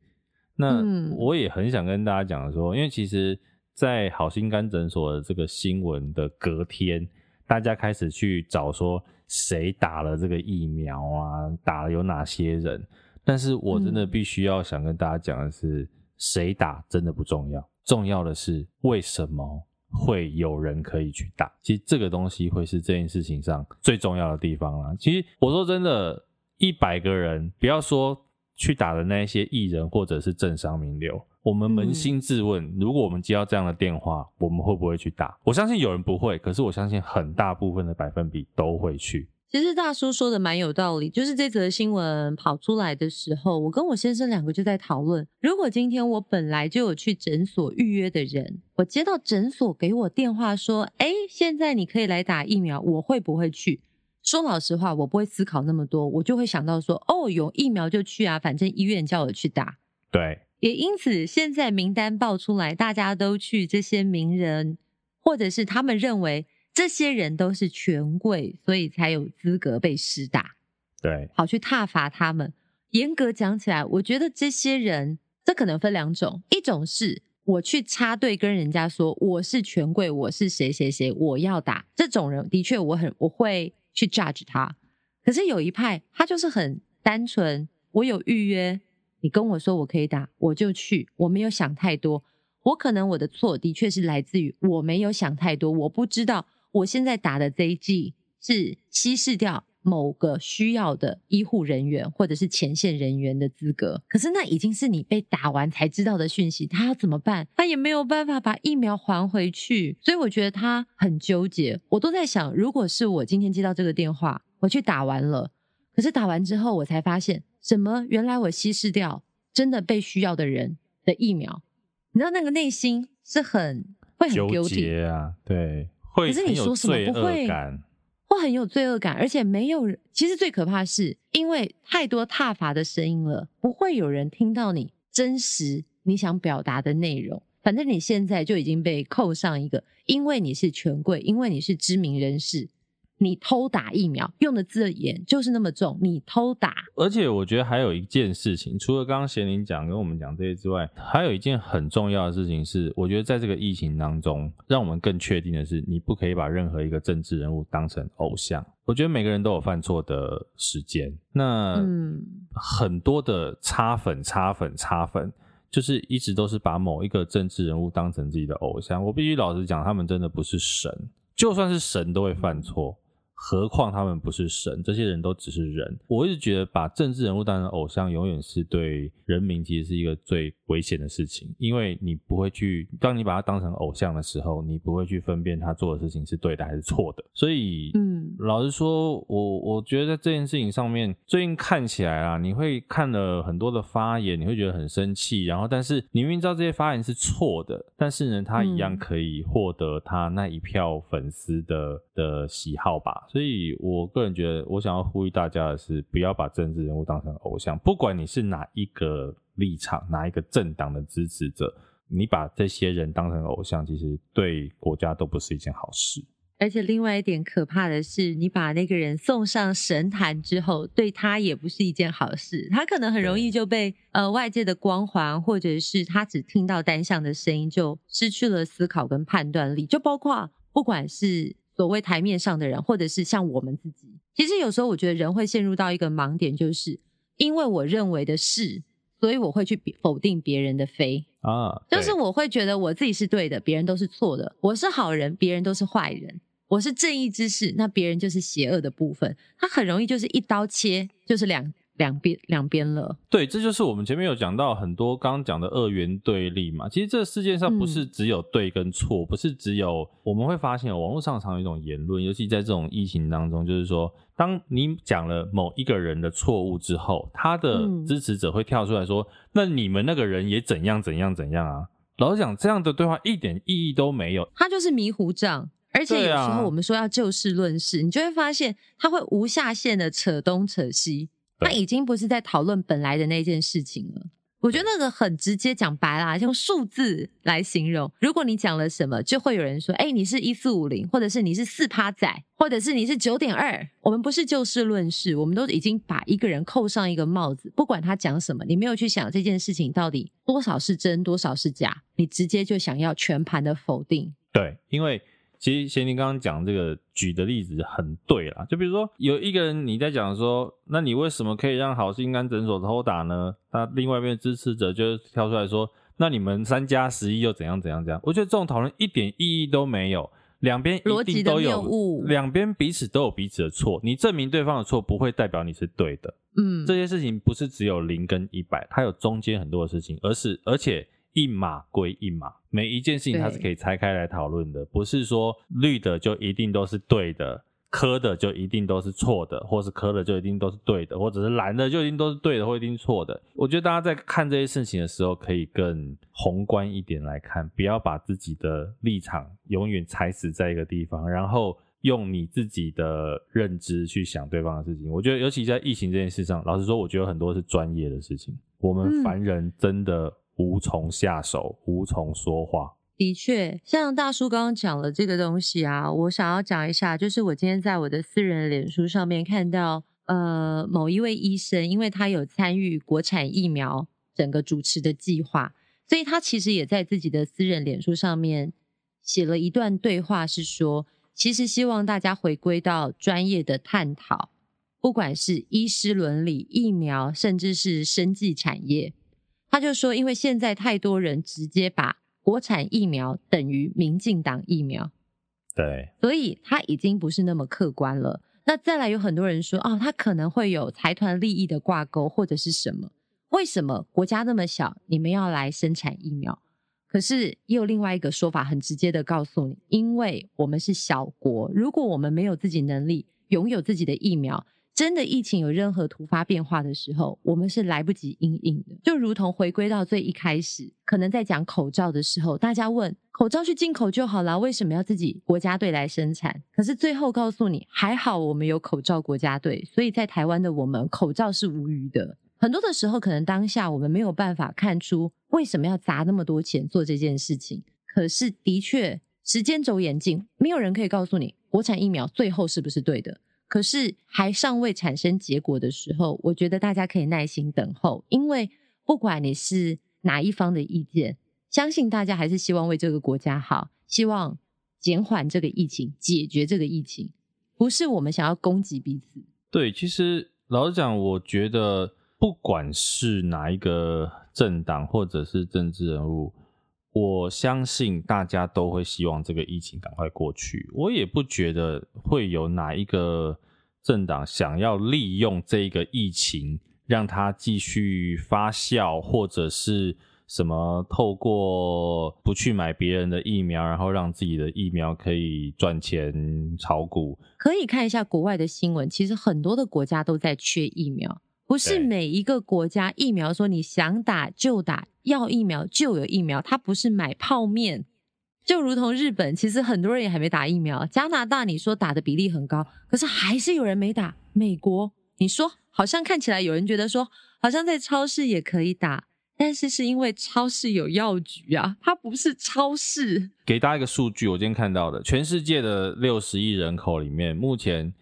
那我也很想跟大家讲说，因为其实，在好心肝诊所的这个新闻的隔天，大家开始去找说。谁打了这个疫苗啊？打了有哪些人？但是我真的必须要想跟大家讲的是，谁、嗯、打真的不重要，重要的是为什么会有人可以去打。其实这个东西会是这件事情上最重要的地方啦。其实我说真的，一百个人，不要说去打的那些艺人或者是政商名流。我们扪心自问，嗯，如果我们接到这样的电话，我们会不会去打？我相信有人不会，可是我相信很大部分的百分比都会去。其实大叔说的蛮有道理，就是这则新闻跑出来的时候，我跟我先生两个就在讨论，如果今天我本来就有去诊所预约的人，我接到诊所给我电话说，哎，现在你可以来打疫苗，我会不会去？说老实话，我不会思考那么多，我就会想到说，哦，有疫苗就去啊，反正医院叫我去打。对。也因此，现在名单爆出来，大家都去这些名人，或者是他们认为这些人都是权贵，所以才有资格被施打。对，好去挞伐他们。严格讲起来，我觉得这些人，这可能分两种：一种是我去插队跟人家说我是权贵，我是谁谁谁，我要打。这种人的确，我很我会去 judge 他。可是有一派，他就是很单纯，我有预约。你跟我说我可以打，我就去。我没有想太多，我可能我的错的确是来自于我没有想太多。我不知道我现在打的这一剂是稀释掉某个需要的医护人员或者是前线人员的资格。可是那已经是你被打完才知道的讯息，他要怎么办？他也没有办法把疫苗还回去，所以我觉得他很纠结。我都在想，如果是我今天接到这个电话，我去打完了，可是打完之后我才发现，什么？原来我稀释掉真的被需要的人的疫苗。你知道那个内心是很会很纠结啊，对，会可是你说什么不会？会很有罪恶感，而且没有人。其实最可怕是，因为太多踏伐的声音了，不会有人听到你真实你想表达的内容。反正你现在就已经被扣上一个，因为你是权贵，因为你是知名人士。你偷打疫苗用的字眼就是那么重，你偷打。而且我觉得还有一件事情，除了刚刚贤玲讲跟我们讲这些之外，还有一件很重要的事情是，我觉得在这个疫情当中，让我们更确定的是，你不可以把任何一个政治人物当成偶像。我觉得每个人都有犯错的时间，那嗯，很多的擦粉、擦粉、擦粉，就是一直都是把某一个政治人物当成自己的偶像。我必须老实讲，他们真的不是神，就算是神都会犯错。何况他们不是神，这些人都只是人。我一直觉得把政治人物当成偶像，永远是对人民其实是一个最危险的事情，因为你不会去，当你把他当成偶像的时候，你不会去分辨他做的事情是对的还是错的。所以，嗯，老实说，我我觉得在这件事情上面，最近看起来啊，你会看了很多的发言，你会觉得很生气，然后，但是你明明知道这些发言是错的，但是呢，他一样可以获得他那一票粉丝的的喜好吧。所以，我个人觉得，我想要呼吁大家的是，不要把政治人物当成偶像。不管你是哪一个立场、哪一个政党的支持者，你把这些人当成偶像，其实对国家都不是一件好事。而且，另外一点可怕的是，你把那个人送上神坛之后，对他也不是一件好事。他可能很容易就被呃外界的光环，或者是他只听到单向的声音，就失去了思考跟判断力。就包括不管是。所谓台面上的人，或者是像我们自己，其实有时候我觉得人会陷入到一个盲点，就是因为我认为的是，所以我会去否定别人的非。啊，就是我会觉得我自己是对的，别人都是错的，我是好人，别人都是坏人，我是正义之士，那别人就是邪恶的部分，他很容易就是一刀切，就是两。两边两边了，对，这就是我们前面有讲到很多刚刚讲的二元对立嘛。其实这个世界上不是只有对跟错，嗯、不是只有我们会发现网络上常有一种言论，尤其在这种疫情当中，就是说，当你讲了某一个人的错误之后，他的支持者会跳出来说：“嗯、那你们那个人也怎样怎样怎样啊？”老实讲，这样的对话一点意义都没有，他就是迷糊账。而且有时候我们说要就事论事，啊、你就会发现他会无下限的扯东扯西。他已经不是在讨论本来的那件事情了。我觉得那个很直接讲白啦，用数字来形容。如果你讲了什么，就会有人说：“哎，你是一四五零，或者是你是四趴仔，或者是你是九点二。”我们不是就事论事，我们都已经把一个人扣上一个帽子，不管他讲什么，你没有去想这件事情到底多少是真，多少是假，你直接就想要全盘的否定。对，因为。其实贤宁刚刚讲这个举的例子很对啦，就比如说有一个人你在讲说，那你为什么可以让好心肝诊所偷打呢？那另外一边支持者就跳出来说，那你们三加十一又怎样怎样怎样？我觉得这种讨论一点意义都没有，两边一定都有，两边彼此都有彼此的错，你证明对方的错不会代表你是对的。嗯，这些事情不是只有零跟一百，它有中间很多的事情，而是而且。一码归一码，每一件事情它是可以拆开来讨论的，不是说绿的就一定都是对的，磕的就一定都是错的，或是磕的就一定都是对的，或者是蓝的就一定都是对的，或一定错的。我觉得大家在看这些事情的时候，可以更宏观一点来看，不要把自己的立场永远踩死在一个地方，然后用你自己的认知去想对方的事情。我觉得，尤其在疫情这件事上，老实说，我觉得很多是专业的事情，我们凡人真的、嗯。无从下手，无从说话。的确，像大叔刚刚讲了这个东西啊，我想要讲一下，就是我今天在我的私人脸书上面看到，呃，某一位医生，因为他有参与国产疫苗整个主持的计划，所以他其实也在自己的私人脸书上面写了一段对话，是说，其实希望大家回归到专业的探讨，不管是医师伦理、疫苗，甚至是生技产业。他就说，因为现在太多人直接把国产疫苗等于民进党疫苗，对，所以他已经不是那么客观了。那再来有很多人说，哦，他可能会有财团利益的挂钩或者是什么？为什么国家那么小，你们要来生产疫苗？可是也有另外一个说法，很直接的告诉你，因为我们是小国，如果我们没有自己能力拥有自己的疫苗，真的疫情有任何突发变化的时候，我们是来不及应应的。就如同回归到最一开始，可能在讲口罩的时候，大家问口罩去进口就好了，为什么要自己国家队来生产？可是最后告诉你，还好我们有口罩国家队，所以在台湾的我们口罩是无虞的。很多的时候，可能当下我们没有办法看出为什么要砸那么多钱做这件事情。可是，的确，时间轴眼镜，没有人可以告诉你国产疫苗最后是不是对的。可是，还尚未产生结果的时候，我觉得大家可以耐心等候，因为不管你是哪一方的意见，相信大家还是希望为这个国家好，希望减缓这个疫情，解决这个疫情，不是我们想要攻击彼此。对，其实老实讲，我觉得。不管是哪一个政党或者是政治人物，我相信大家都会希望这个疫情赶快过去。我也不觉得会有哪一个政党想要利用这个疫情让它继续发酵，或者是什么透过不去买别人的疫苗，然后让自己的疫苗可以赚钱炒股。可以看一下国外的新闻，其实很多的国家都在缺疫苗。不是每一个国家疫苗说你想打就打，要疫苗就有疫苗，它不是买泡面。就如同日本，其实很多人也还没打疫苗。加拿大你说打的比例很高，可是还是有人没打。美国你说好像看起来有人觉得说，好像在超市也可以打，但是是因为超市有药局啊，它不是超市。给大家一个数据，我今天看到的，全世界的六十亿人口里面，目前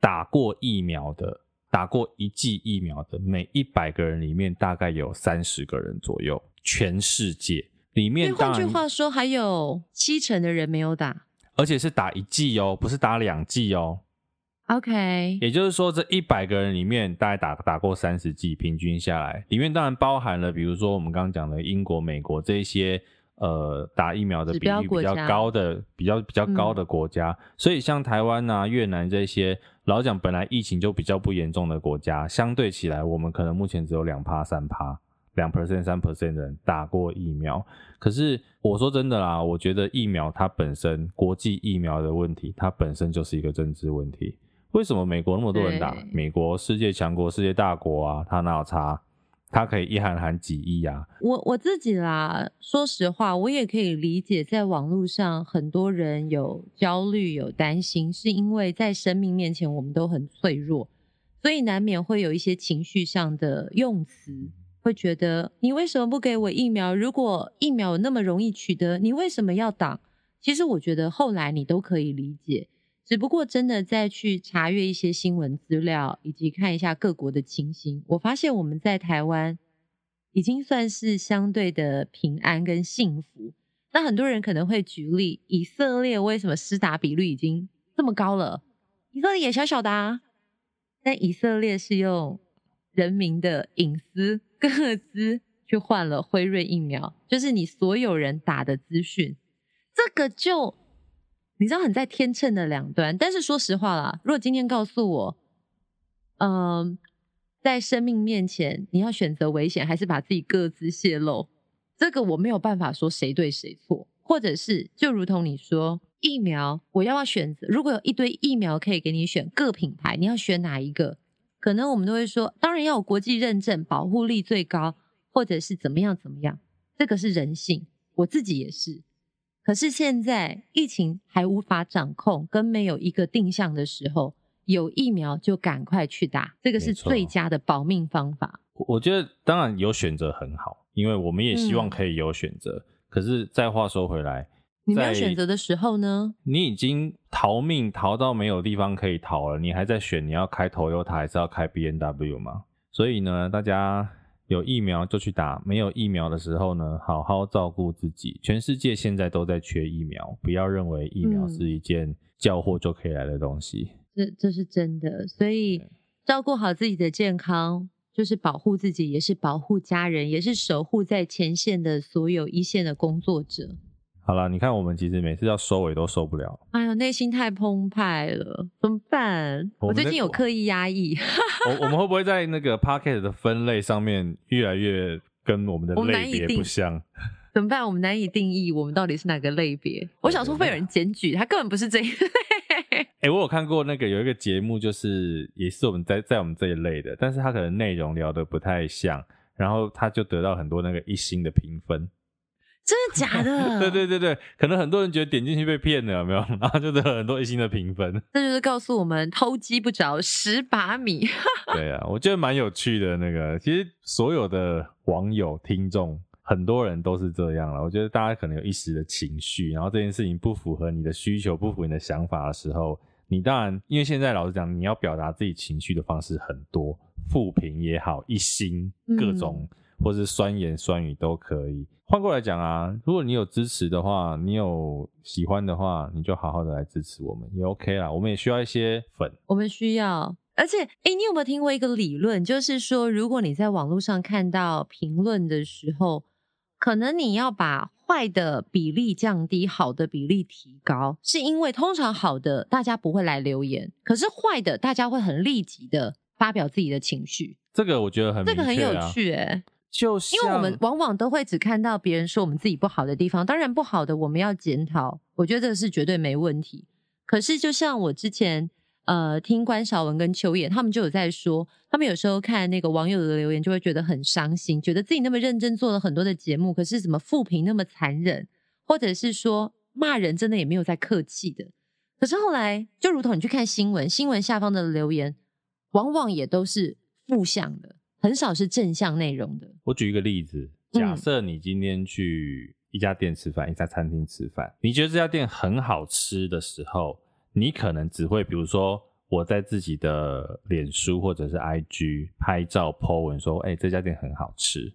打过疫苗的。打过一剂疫苗的每一百个人里面，大概有三十个人左右。全世界里面，换句话说，还有七成的人没有打，而且是打一剂哦，不是打两剂哦。OK，也就是说，这一百个人里面，大概打打过三十剂，平均下来，里面当然包含了，比如说我们刚刚讲的英国、美国这一些。呃，打疫苗的比例比较高的、比较比较高的国家，嗯、所以像台湾啊、越南这些，老讲本来疫情就比较不严重的国家，相对起来，我们可能目前只有两趴、三趴、两 percent、三 percent 的人打过疫苗。可是我说真的啦，我觉得疫苗它本身，国际疫苗的问题，它本身就是一个政治问题。为什么美国那么多人打？美国世界强国、世界大国啊，它哪有差？他可以一喊喊几亿啊！我我自己啦，说实话，我也可以理解，在网络上很多人有焦虑、有担心，是因为在生命面前我们都很脆弱，所以难免会有一些情绪上的用词，会觉得你为什么不给我疫苗？如果疫苗那么容易取得，你为什么要挡？其实我觉得后来你都可以理解。只不过，真的再去查阅一些新闻资料，以及看一下各国的情形，我发现我们在台湾已经算是相对的平安跟幸福。那很多人可能会举例，以色列为什么施打比率已经这么高了？以色列也小小的啊，但以色列是用人民的隐私个资去换了辉瑞疫苗，就是你所有人打的资讯，这个就。你知道很在天秤的两端，但是说实话啦，如果今天告诉我，嗯、在生命面前你要选择危险，还是把自己各自泄露，这个我没有办法说谁对谁错，或者是就如同你说疫苗，我要不要选择？如果有一堆疫苗可以给你选，各品牌你要选哪一个？可能我们都会说，当然要有国际认证，保护力最高，或者是怎么样怎么样，这个是人性，我自己也是。可是现在疫情还无法掌控，跟没有一个定向的时候，有疫苗就赶快去打，这个是最佳的保命方法。我觉得当然有选择很好，因为我们也希望可以有选择。嗯、可是再话说回来，你没有选择的时候呢？你已经逃命逃到没有地方可以逃了，你还在选你要开 Toyota 还是要开 B N W 吗？所以呢，大家。有疫苗就去打，没有疫苗的时候呢，好好照顾自己。全世界现在都在缺疫苗，不要认为疫苗是一件叫货就可以来的东西。这这是真的，所以照顾好自己的健康，就是保护自己，也是保护家人，也是守护在前线的所有一线的工作者。好了，你看我们其实每次要收尾都收不了。哎呦，内心太澎湃了，怎么办？我，我最近有刻意压抑。我我们会不会在那个 podcast 的分类上面越来越跟我们的类别不像？怎么办？我们难以定义我们到底是哪个类别。我想说会有人检举，他根本不是这一类。哎、欸，我有看过那个有一个节目，就是也是我们在在我们这一类的，但是他可能内容聊得不太像，然后他就得到很多那个一星的评分。真的假的？对对对对，可能很多人觉得点进去被骗了，有没有？然后就得了很多一星的评分。这就是告诉我们偷鸡不着蚀把米。对啊，我觉得蛮有趣的。那个其实所有的网友、听众，很多人都是这样了。我觉得大家可能有一时的情绪，然后这件事情不符合你的需求、不符合你的想法的时候，你当然因为现在老实讲，你要表达自己情绪的方式很多，负评也好，一星各种。嗯或是酸言酸语都可以。换过来讲啊，如果你有支持的话，你有喜欢的话，你就好好的来支持我们也 OK 啦。我们也需要一些粉，我们需要。而且，哎，你有没有听过一个理论？就是说，如果你在网络上看到评论的时候，可能你要把坏的比例降低，好的比例提高，是因为通常好的大家不会来留言，可是坏的大家会很立即的发表自己的情绪。这个我觉得很、啊、这个很有趣、欸，诶。就因为我们往往都会只看到别人说我们自己不好的地方，当然不好的我们要检讨，我觉得这是绝对没问题。可是就像我之前呃听关晓雯跟秋叶他们就有在说，他们有时候看那个网友的留言就会觉得很伤心，觉得自己那么认真做了很多的节目，可是怎么负评那么残忍，或者是说骂人真的也没有在客气的。可是后来就如同你去看新闻，新闻下方的留言往往也都是负向的。很少是正向内容的。我举一个例子，假设你今天去一家店吃饭，嗯、一家餐厅吃饭，你觉得这家店很好吃的时候，你可能只会，比如说我在自己的脸书或者是 IG 拍照 po 文说，哎、欸，这家店很好吃。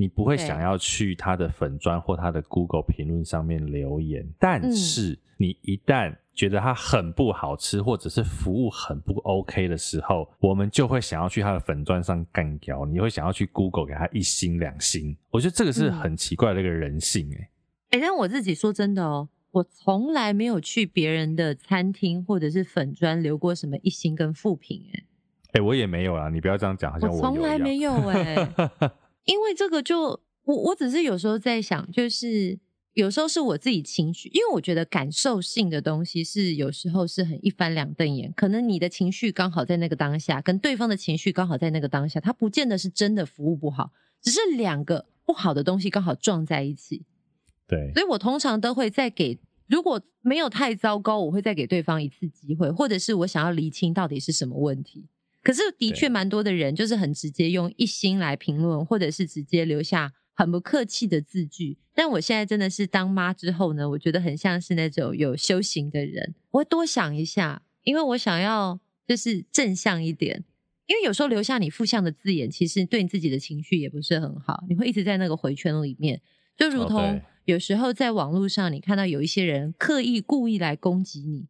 你不会想要去他的粉砖或他的 Google 评论上面留言，但是你一旦觉得它很不好吃，或者是服务很不 OK 的时候，我们就会想要去他的粉砖上干掉，你会想要去 Google 给他一星两星。我觉得这个是很奇怪的一个人性、欸，哎、嗯欸、但我自己说真的哦，我从来没有去别人的餐厅或者是粉砖留过什么一星跟负评，诶哎，我也没有啦，你不要这样讲，好像我从来没有、欸，诶因为这个就我我只是有时候在想，就是有时候是我自己情绪，因为我觉得感受性的东西是有时候是很一翻两瞪眼，可能你的情绪刚好在那个当下，跟对方的情绪刚好在那个当下，它不见得是真的服务不好，只是两个不好的东西刚好撞在一起。对，所以我通常都会再给，如果没有太糟糕，我会再给对方一次机会，或者是我想要厘清到底是什么问题。可是的确蛮多的人就是很直接用一心来评论，或者是直接留下很不客气的字句。但我现在真的是当妈之后呢，我觉得很像是那种有修行的人，我会多想一下，因为我想要就是正向一点。因为有时候留下你负向的字眼，其实对你自己的情绪也不是很好，你会一直在那个回圈里面。就如同有时候在网络上，你看到有一些人刻意故意来攻击你，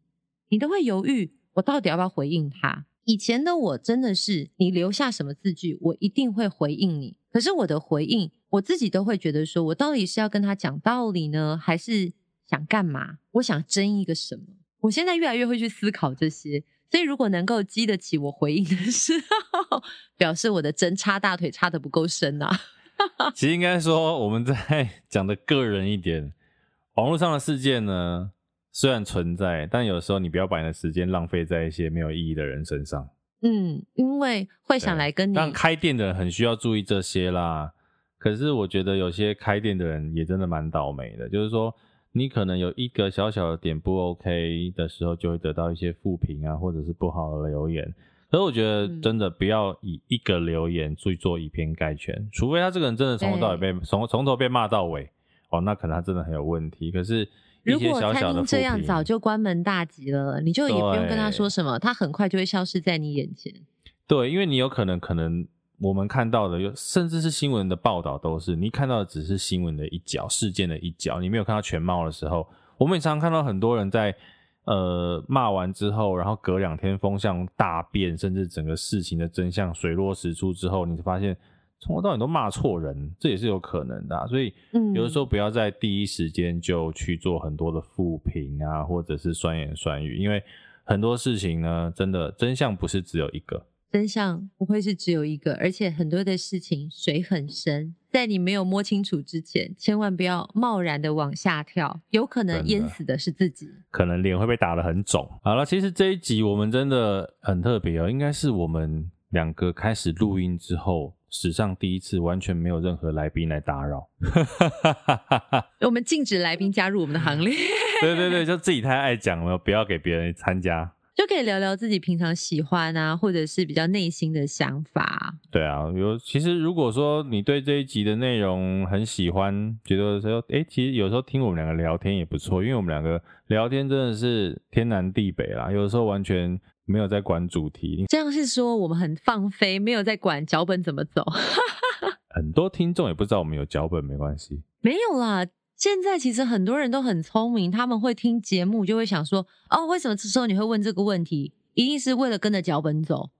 你都会犹豫，我到底要不要回应他？以前的我真的是，你留下什么字句，我一定会回应你。可是我的回应，我自己都会觉得说，我到底是要跟他讲道理呢，还是想干嘛？我想争一个什么？我现在越来越会去思考这些。所以如果能够激得起我回应的时候，表示我的针插大腿插得不够深呐、啊。其实应该说，我们在 讲的个人一点，网络上的事件呢。虽然存在，但有时候你不要把你的时间浪费在一些没有意义的人身上。嗯，因为会想来跟你。但开店的人很需要注意这些啦。可是我觉得有些开店的人也真的蛮倒霉的，就是说你可能有一个小小的点不 OK 的时候，就会得到一些负评啊，或者是不好的留言。可是我觉得真的不要以一个留言去做以偏概全，除非他这个人真的从头到尾被从从头被骂到尾哦，那可能他真的很有问题。可是。如果餐厅这样，早就关门大吉了，你就也不用跟他说什么，他很快就会消失在你眼前。对，因为你有可能，可能我们看到的，有甚至是新闻的报道，都是你看到的只是新闻的一角，事件的一角，你没有看到全貌的时候，我们也常常看到很多人在呃骂完之后，然后隔两天风向大变，甚至整个事情的真相水落石出之后，你就发现从头到尾都骂错人，这也是有可能的啊。所以，有的时候不要在第一时间就去做很多的负评啊，或者是酸言酸语，因为很多事情呢，真的真相不是只有一个。真相不会是只有一个，而且很多的事情水很深，在你没有摸清楚之前，千万不要贸然的往下跳，有可能淹死的是自己，可能脸会被打得很肿。好了，其实这一集我们真的很特别哦，应该是我们两个开始录音之后，史上第一次完全没有任何来宾来打扰。我们禁止来宾加入我们的行列。对对对，就自己太爱讲了，不要给别人参加。就可以聊聊自己平常喜欢啊，或者是比较内心的想法。对啊，有其实如果说你对这一集的内容很喜欢，觉得说，哎，其实有时候听我们两个聊天也不错，因为我们两个聊天真的是天南地北啦，有的时候完全没有在管主题。这样是说我们很放飞，没有在管脚本怎么走。很多听众也不知道我们有脚本，没关系。没有啦。现在其实很多人都很聪明，他们会听节目就会想说：哦，为什么这时候你会问这个问题？一定是为了跟着脚本走。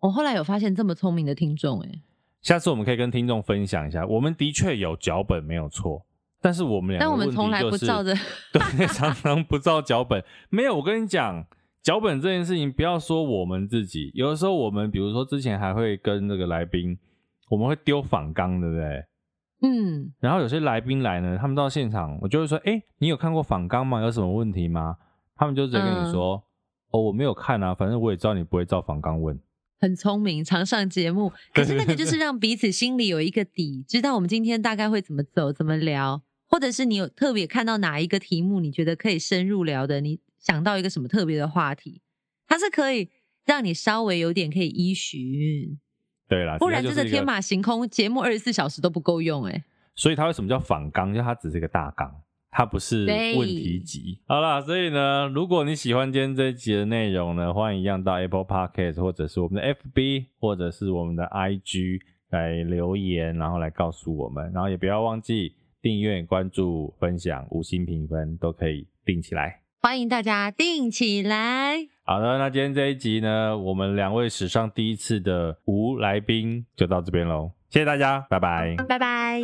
我后来有发现这么聪明的听众，哎，下次我们可以跟听众分享一下，我们的确有脚本没有错，但是我们两个、就是，但我们从来不照着，对，常常不照脚本。没有，我跟你讲，脚本这件事情，不要说我们自己，有的时候我们，比如说之前还会跟那个来宾，我们会丢访纲，对不对？嗯，然后有些来宾来呢，他们到现场，我就会说：“哎，你有看过访纲吗？有什么问题吗？”他们就直接跟你说：“嗯、哦，我没有看啊，反正我也知道你不会照访纲问。”很聪明，常上节目。可是那个就是让彼此心里有一个底，知道我们今天大概会怎么走、怎么聊，或者是你有特别看到哪一个题目，你觉得可以深入聊的，你想到一个什么特别的话题，它是可以让你稍微有点可以依循。对啦，不然真的天马行空，节目二十四小时都不够用哎。所以它为什么叫反纲？就它只是一个大纲，它不是问题集。好啦，所以呢，如果你喜欢今天这一集的内容呢，欢迎一样到 Apple Podcast 或者是我们的 FB 或者是我们的 IG 来留言，然后来告诉我们，然后也不要忘记订阅、关注、分享、五星评分都可以定起来。欢迎大家订起来。好的，那今天这一集呢，我们两位史上第一次的无来宾就到这边喽，谢谢大家，拜拜，拜拜。